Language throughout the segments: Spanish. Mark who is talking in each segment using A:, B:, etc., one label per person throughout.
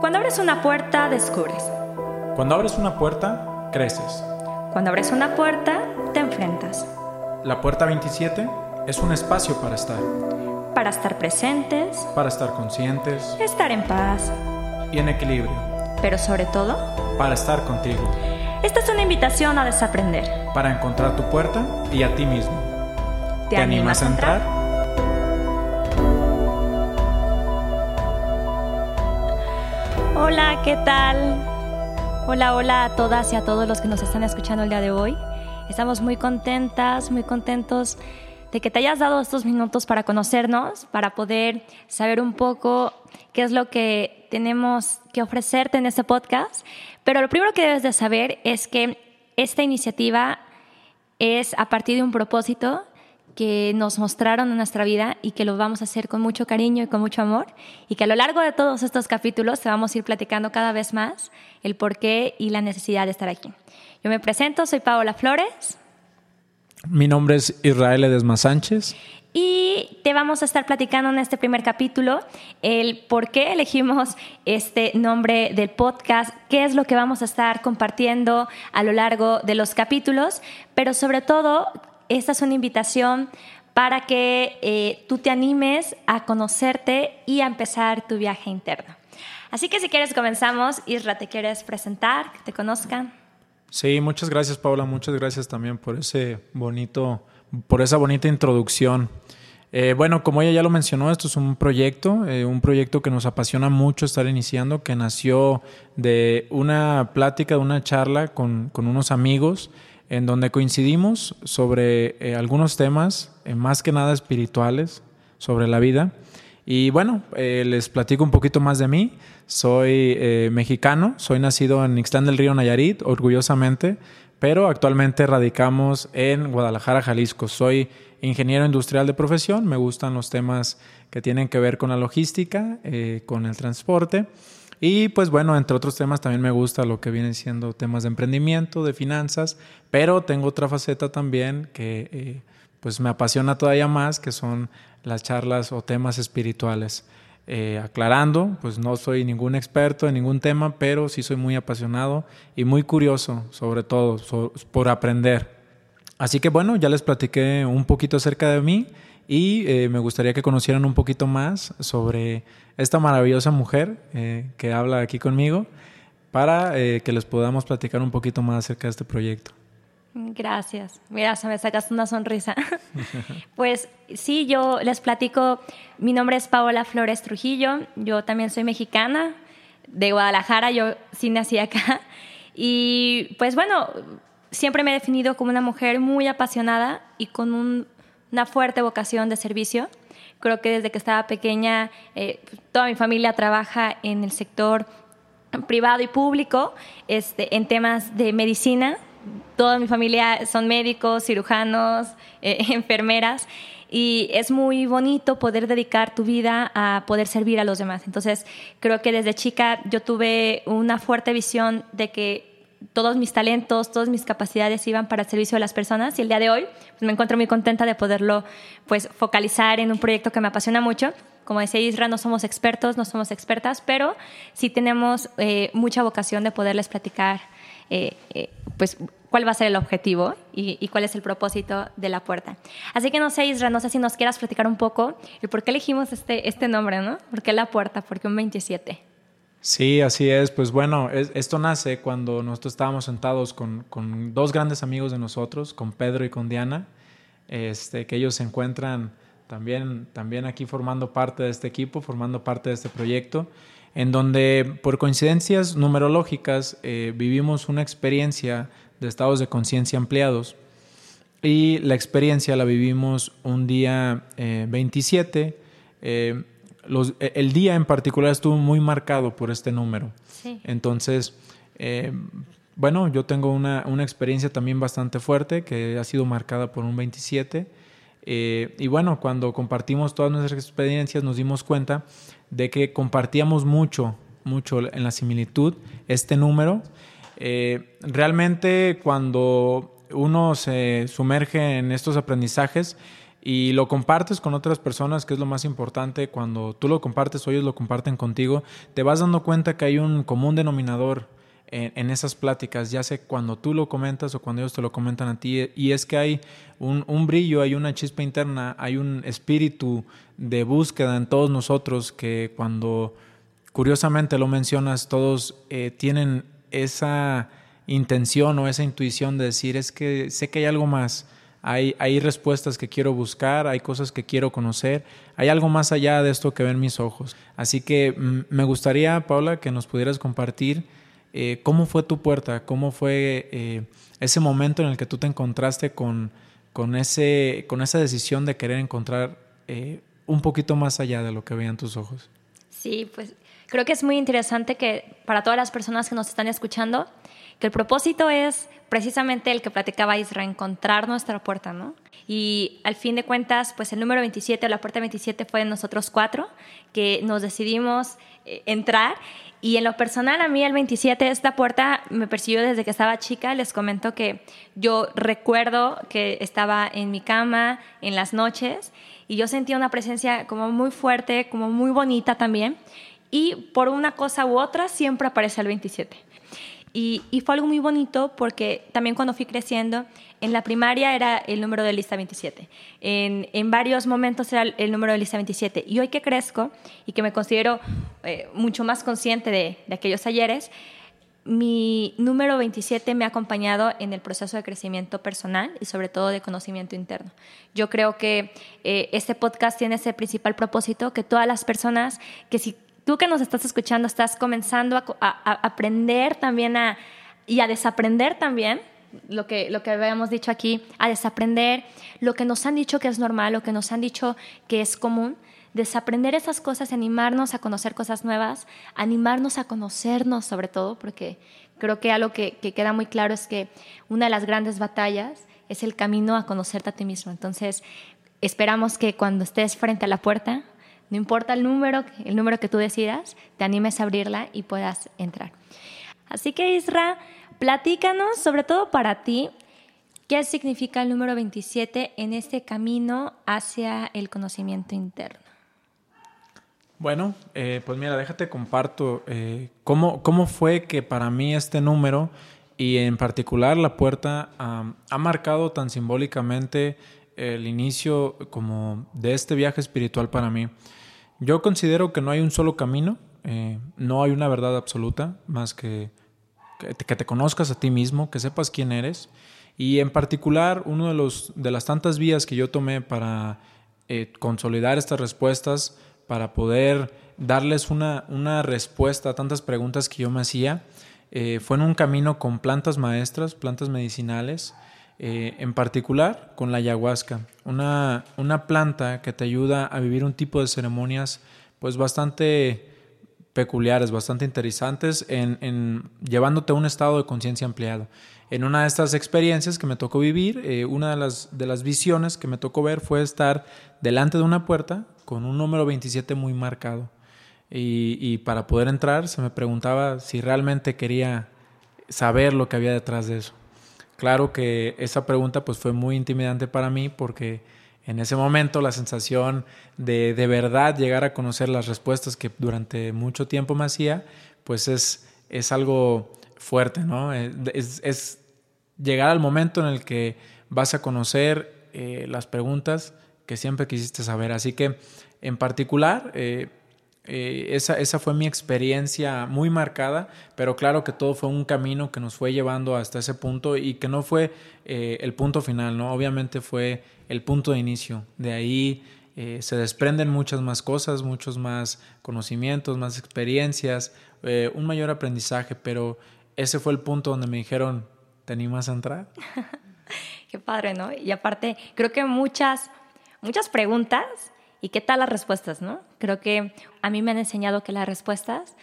A: Cuando abres una puerta, descubres.
B: Cuando abres una puerta, creces.
A: Cuando abres una puerta, te enfrentas.
B: La puerta 27 es un espacio para estar.
A: Para estar presentes.
B: Para estar conscientes.
A: Estar en paz.
B: Y en equilibrio.
A: Pero sobre todo.
B: Para estar contigo.
A: Esta es una invitación a desaprender.
B: Para encontrar tu puerta y a ti mismo. ¿Te, animas a entrar?
A: Hola, ¿qué tal? Hola, hola a todas y a todos los que nos están escuchando el día de hoy. Estamos muy contentas, muy contentos de que te hayas dado estos minutos para conocernos, para poder saber un poco qué es lo que tenemos que ofrecerte en este podcast. Pero lo primero que debes de saber es que esta iniciativa es a partir de un propósito que nos mostraron en nuestra vida y que lo vamos a hacer con mucho cariño y con mucho amor y que a lo largo de todos estos capítulos te vamos a ir platicando cada vez más el porqué y la necesidad de estar aquí. Yo me presento, soy Paola Flores.
B: Mi nombre es Israel Edesma Sánchez.
A: Y te vamos a estar platicando en este primer capítulo el por qué elegimos este nombre del podcast, qué es lo que vamos a estar compartiendo a lo largo de los capítulos, pero sobre todo esta es una invitación para que eh, tú te animes a conocerte y a empezar tu viaje interno. Así que si quieres comenzamos, Isra, ¿te quieres presentar? Que te conozcan.
B: Sí, muchas gracias Paula, muchas gracias también por ese bonito, por esa bonita introducción. Eh, bueno, como ella ya lo mencionó, esto es un proyecto, eh, un proyecto que nos apasiona mucho estar iniciando, que nació de una plática, de una charla con, con unos amigos en donde coincidimos sobre eh, algunos temas, eh, más que nada espirituales, sobre la vida. Y bueno, eh, les platico un poquito más de mí. Soy mexicano, soy nacido en Ixtán del Río Nayarit, orgullosamente, pero actualmente radicamos en Guadalajara, Jalisco. Soy ingeniero industrial de profesión, me gustan los temas que tienen que ver con la logística, con el transporte. Y pues bueno, entre otros temas también me gusta lo que vienen siendo temas de emprendimiento, de finanzas, pero tengo otra faceta también que eh, pues me apasiona todavía más, que son las charlas o temas espirituales. Eh, aclarando, pues no soy ningún experto en ningún tema, pero sí soy muy apasionado y muy curioso, sobre todo, por aprender. Así que bueno, ya les platiqué un poquito acerca de mí y eh, me gustaría que conocieran un poquito más sobre esta maravillosa mujer eh, que habla aquí conmigo para eh, que les podamos platicar un poquito más acerca de este proyecto.
A: Gracias. Mira, se me sacaste una sonrisa. pues sí, yo les platico. Mi nombre es Paola Flores Trujillo. Yo también soy mexicana de Guadalajara. Yo sí nací acá. Y pues bueno, siempre me he definido como una mujer muy apasionada y con un una fuerte vocación de servicio. Creo que desde que estaba pequeña, eh, toda mi familia trabaja en el sector privado y público, este, en temas de medicina. Toda mi familia son médicos, cirujanos, eh, enfermeras y es muy bonito poder dedicar tu vida a poder servir a los demás. Entonces, creo que desde chica yo tuve una fuerte visión de que todos mis talentos, todas mis capacidades iban para el servicio de las personas y el día de hoy pues, me encuentro muy contenta de poderlo pues, focalizar en un proyecto que me apasiona mucho. Como decía Isra, no somos expertos, no somos expertas, pero sí tenemos eh, mucha vocación de poderles platicar eh, eh, pues, cuál va a ser el objetivo y, cuál es el propósito de la puerta. Así que no sé, Isra, no sé si nos quieras platicar un poco el por qué elegimos este, este nombre, ¿no? ¿Por qué la puerta? ¿Por qué un 27?
B: Sí, así es. Pues bueno, esto nace cuando nosotros estábamos sentados con, dos grandes amigos de nosotros, con Pedro y con Diana, este, que ellos se encuentran también, también aquí formando parte de este equipo, formando parte de este proyecto, en donde por coincidencias numerológicas eh, vivimos una experiencia de estados de conciencia ampliados y la experiencia la vivimos un día 27. Eh, e, el día en particular estuvo muy marcado por este número. Entonces, eh, bueno, yo tengo una, experiencia también bastante fuerte que ha sido marcada por un 27. Eh, y bueno, cuando compartimos todas nuestras experiencias nos dimos cuenta de que compartíamos mucho, mucho en la similitud este número. Eh, realmente cuando uno se sumerge en estos aprendizajes, y lo compartes con otras personas, que es lo más importante, cuando tú lo compartes o ellos lo comparten contigo, te vas dando cuenta que hay un común denominador en, esas pláticas, ya sea cuando tú lo comentas o cuando ellos te lo comentan a ti, y es que hay un, un, brillo, hay una chispa interna, hay un espíritu de búsqueda en todos nosotros que cuando curiosamente lo mencionas, todos eh, tienen esa intención o esa intuición de decir, es que sé que hay algo más, hay, respuestas que quiero buscar, hay cosas que quiero conocer, hay algo más allá de esto que ven mis ojos. Así que mm, me gustaría, Paula, que nos pudieras compartir eh, ¿Cómo fue tu puerta? ¿Cómo fue eh, ese momento en el que tú te encontraste con, con, ese, con esa decisión de querer encontrar eh, un poquito más allá de lo que veían tus ojos?
A: Sí, pues creo que es muy interesante que para todas las personas que nos están escuchando, que el propósito es precisamente el que platicaba Isra, encontrar nuestra puerta, ¿no? Y al fin de cuentas, pues el número 27, la puerta 27 fue de nosotros cuatro, que nos decidimos entrar y en lo personal, a mí el 27, esta puerta me persiguió desde que estaba chica. Les comento que yo recuerdo que estaba en mi cama en las noches y yo sentía una presencia como muy fuerte, como muy bonita también. Y por una cosa u otra siempre aparece el 27. Y, fue algo muy bonito porque también cuando fui creciendo, en la primaria era el número de lista 27, en, en varios momentos era el, número de lista 27. Y hoy que crezco y que me considero eh, mucho más consciente de, de aquellos ayeres, mi número 27 me ha acompañado en el proceso de crecimiento personal y sobre todo de conocimiento interno. Yo creo que eh, este podcast tiene ese principal propósito, que todas las personas que si tú que nos estás escuchando estás comenzando a, aprender también a, y a desaprender también lo que, lo que habíamos dicho aquí, a desaprender lo que nos han dicho que es normal, lo que nos han dicho que es común, desaprender esas cosas, animarnos a conocer cosas nuevas, animarnos a conocernos sobre todo, porque creo que algo que, que queda muy claro es que una de las grandes batallas es el camino a conocerte a ti mismo. Entonces, esperamos que cuando estés frente a la puerta, no importa el número, el número que tú decidas, te animes a abrirla y puedas entrar. Así que Isra, platícanos, sobre todo para ti, qué significa el número 27 en este camino hacia el conocimiento interno.
B: Bueno, eh, pues mira, déjate comparto eh, cómo, cómo fue que para mí este número y en particular la puerta ha marcado tan simbólicamente el inicio como de este viaje espiritual para mí. Yo considero que no hay un solo camino, eh, no hay una verdad absoluta más que, que te, conozcas a ti mismo, que sepas quién eres. Y en particular, uno de, de las tantas vías que yo tomé para eh, consolidar estas respuestas, para poder darles una, una, respuesta a tantas preguntas que yo me hacía, eh, fue en un camino con plantas maestras, plantas medicinales, eh, en particular con la ayahuasca, una, una planta que te ayuda a vivir un tipo de ceremonias pues bastante peculiares, bastante interesantes en, llevándote a un estado de conciencia ampliado. En una de estas experiencias que me tocó vivir, eh, una de las, de las visiones que me tocó ver fue estar delante de una puerta con un número 27 muy marcado. Y, y para poder entrar se me preguntaba si realmente quería saber lo que había detrás de eso. Claro que esa pregunta pues fue muy intimidante para mí porque en ese momento la sensación de de verdad llegar a conocer las respuestas que durante mucho tiempo me hacía, pues es, es algo fuerte, ¿no? Eh, es, llegar al momento en el que vas a conocer eh, las preguntas que siempre quisiste saber. Así que en particular, eh, eh, esa, esa, fue mi experiencia muy marcada, pero claro que todo fue un camino que nos fue llevando hasta ese punto y que no fue eh, el punto final, ¿no? Obviamente fue el punto de inicio. De ahí eh, se desprenden muchas más cosas, muchos más conocimientos, más experiencias, un mayor aprendizaje, pero ese fue el punto donde me dijeron, ¿te animas a entrar?
A: Qué padre, ¿no? Y aparte, creo que muchas, muchas preguntas ¿Y qué tal las respuestas, no? Creo que a mí me han enseñado que las respuestas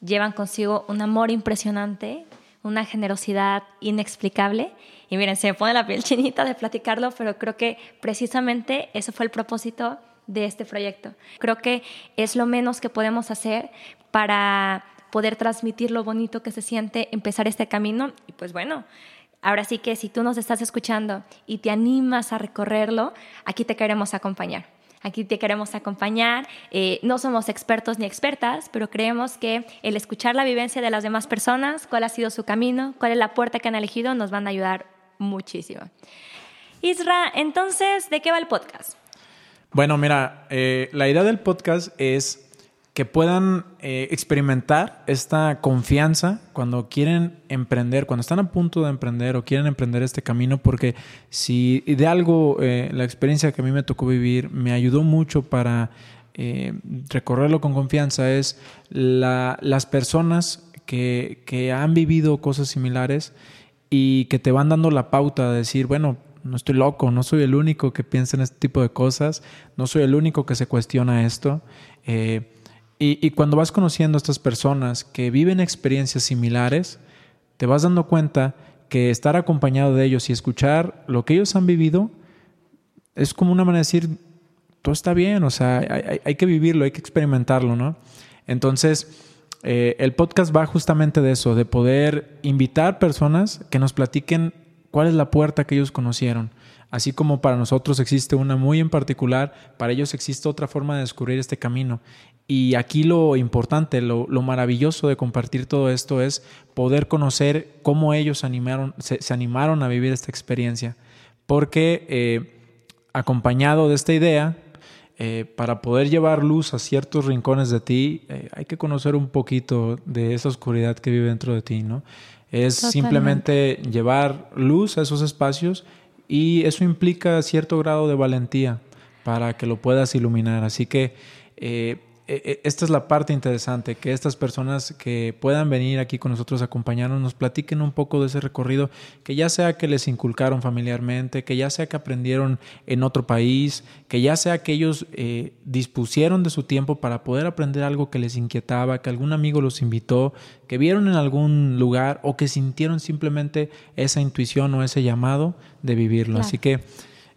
A: llevan consigo un amor impresionante, una generosidad inexplicable. Y miren, se me pone la piel chinita de platicarlo, pero creo que precisamente ese fue el propósito de este proyecto. Creo que es lo menos que podemos hacer para poder transmitir lo bonito que se siente empezar este camino. Y pues bueno, Ahora sí que si tú nos estás escuchando y te animas a recorrerlo, aquí te queremos acompañar. Aquí te queremos acompañar. Eh, no somos expertos ni expertas, pero creemos que el escuchar la vivencia de las demás personas, cuál ha sido su camino, cuál es la puerta que han elegido, nos van a ayudar muchísimo. Isra, entonces, ¿de qué va el podcast?
B: Bueno, mira, eh, la idea del podcast es que puedan eh, experimentar esta confianza cuando quieren emprender, cuando están a punto de emprender o quieren emprender este camino, porque si de algo eh, la experiencia que a mí me tocó vivir me ayudó mucho para eh, recorrerlo con confianza, es las personas que, que han vivido cosas similares y que te van dando la pauta de decir, bueno, no estoy loco, no soy el único que piensa en este tipo de cosas, no soy el único que se cuestiona esto. Eh, y, cuando vas conociendo a estas personas que viven experiencias similares, te vas dando cuenta que estar acompañado de ellos y escuchar lo que ellos han vivido es como una manera de decir, todo está bien, o sea, hay, que vivirlo, hay que experimentarlo, ¿no? Entonces, eh, el podcast va justamente de eso, de poder invitar personas que nos platiquen cuál es la puerta que ellos conocieron. Así como para nosotros existe una muy en particular, para ellos existe otra forma de descubrir este camino. Y aquí lo importante, lo, maravilloso de compartir todo esto es poder conocer cómo ellos animaron, se, animaron a vivir esta experiencia. Porque eh, acompañado de esta idea, eh, para poder llevar luz a ciertos rincones de ti, eh, hay que conocer un poquito de esa oscuridad que vive dentro de ti, ¿no? Es simplemente llevar luz a esos espacios y eso implica cierto grado de valentía para que lo puedas iluminar. Así que esta es la parte interesante, que estas personas que puedan venir aquí con nosotros a acompañarnos nos platiquen un poco de ese recorrido, que ya sea que les inculcaron familiarmente, que ya sea que aprendieron en otro país, que ya sea que ellos eh, dispusieron de su tiempo para poder aprender algo que les inquietaba, que algún amigo los invitó, que vieron en algún lugar o que sintieron simplemente esa intuición o ese llamado de vivirlo. Así que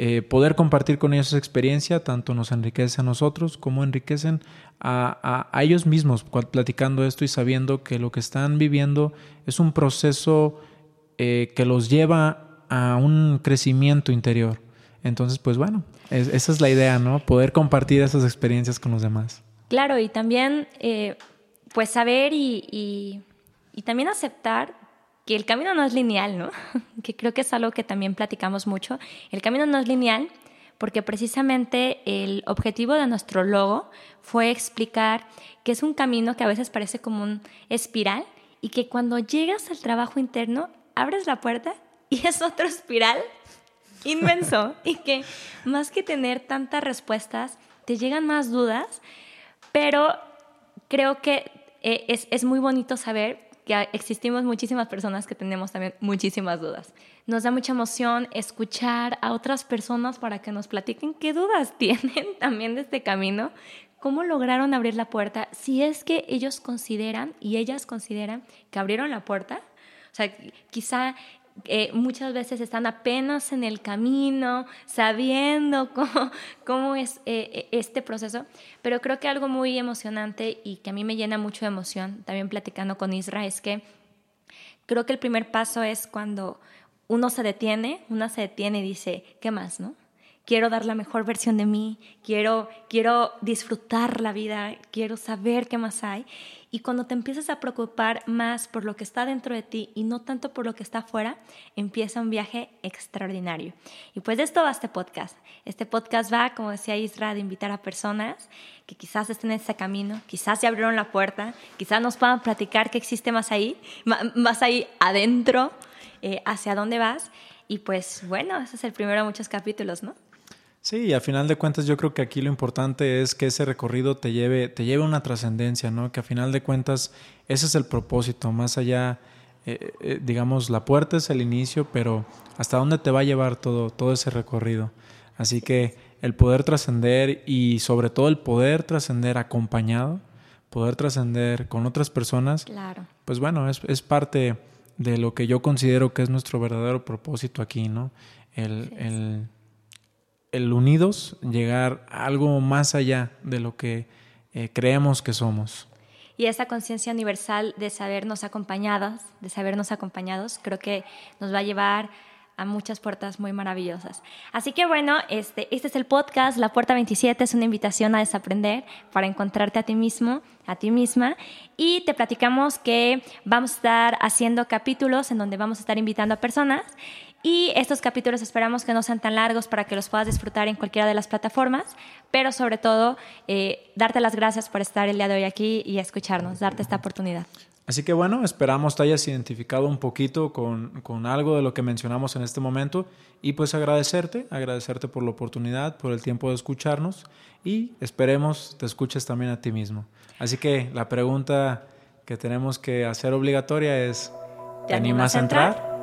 B: eh, poder compartir con ellos esa experiencia tanto nos enriquece a nosotros como enriquecen a, ellos mismos platicando esto y sabiendo que lo que están viviendo es un proceso eh, que los lleva a un crecimiento interior. Entonces, pues bueno, esa es la idea, ¿no? Poder compartir esas experiencias con los demás.
A: Claro, y también, eh, pues saber y también aceptar que el camino no es lineal, ¿no? que creo que es algo que también platicamos mucho. El camino no es lineal porque precisamente el objetivo de nuestro logo fue explicar que es un camino que a veces parece como un espiral y que cuando llegas al trabajo interno, abres la puerta y es otro espiral inmenso y que más que tener tantas respuestas, te llegan más dudas, pero creo que eh, es, es muy bonito saber que existimos muchísimas personas que tenemos también muchísimas dudas. Nos da mucha emoción escuchar a otras personas para que nos platiquen qué dudas tienen también de este camino, cómo lograron abrir la puerta, si es que ellos consideran y ellas consideran que abrieron la puerta. O sea, quizá eh, muchas veces están apenas en el camino, sabiendo cómo, cómo es eh, eh, este proceso, pero creo que algo muy emocionante y que a mí me llena mucho de emoción, también platicando con Isra, es que creo que el primer paso es cuando uno se detiene, una se detiene y dice, ¿qué más, no? quiero dar la mejor versión de mí, quiero, quiero disfrutar la vida, quiero saber qué más hay. Y cuando te empiezas a preocupar más por lo que está dentro de ti y no tanto por lo que está afuera, empieza un viaje extraordinario. Y pues de esto va este podcast. Este podcast va, como decía Isra, de invitar a personas que quizás estén en ese camino, quizás ya abrieron la puerta, quizás nos puedan platicar qué existe más ahí, más ahí adentro, eh, hacia dónde vas. Y pues bueno, ese es el primero de muchos capítulos, ¿no?
B: Sí, y a final de cuentas yo creo que aquí lo importante es que ese recorrido te lleve, te lleve una trascendencia, ¿no? Que a final de cuentas ese es el propósito, más allá, eh, eh, digamos, la puerta es el inicio, pero hasta dónde te va a llevar todo, todo ese recorrido. Así que el poder trascender y sobre todo el poder trascender acompañado, poder trascender con otras personas,
A: claro.
B: pues bueno, es, es, parte de lo que yo considero que es nuestro verdadero propósito aquí, ¿no? El, el el unidos llegar a algo más allá de lo que eh, creemos que somos.
A: y esa conciencia universal de sabernos acompañados, de sabernos acompañados, creo que nos va a llevar a muchas puertas muy maravillosas. Así que bueno, este, este es el podcast, La Puerta 27 es una invitación a desaprender para encontrarte a ti mismo, a ti misma, y te platicamos que vamos a estar haciendo capítulos en donde vamos a estar invitando a personas y estos capítulos esperamos que no sean tan largos para que los puedas disfrutar en cualquiera de las plataformas, pero sobre todo eh, darte las gracias por estar el día de hoy aquí y escucharnos, darte esta oportunidad.
B: Así que bueno, esperamos te hayas identificado un poquito con, con, algo de lo que mencionamos en este momento y pues agradecerte, agradecerte por la oportunidad, por el tiempo de escucharnos y esperemos te escuches también a ti mismo. Así que la pregunta que tenemos que hacer obligatoria es, ¿te, animas, a entrar?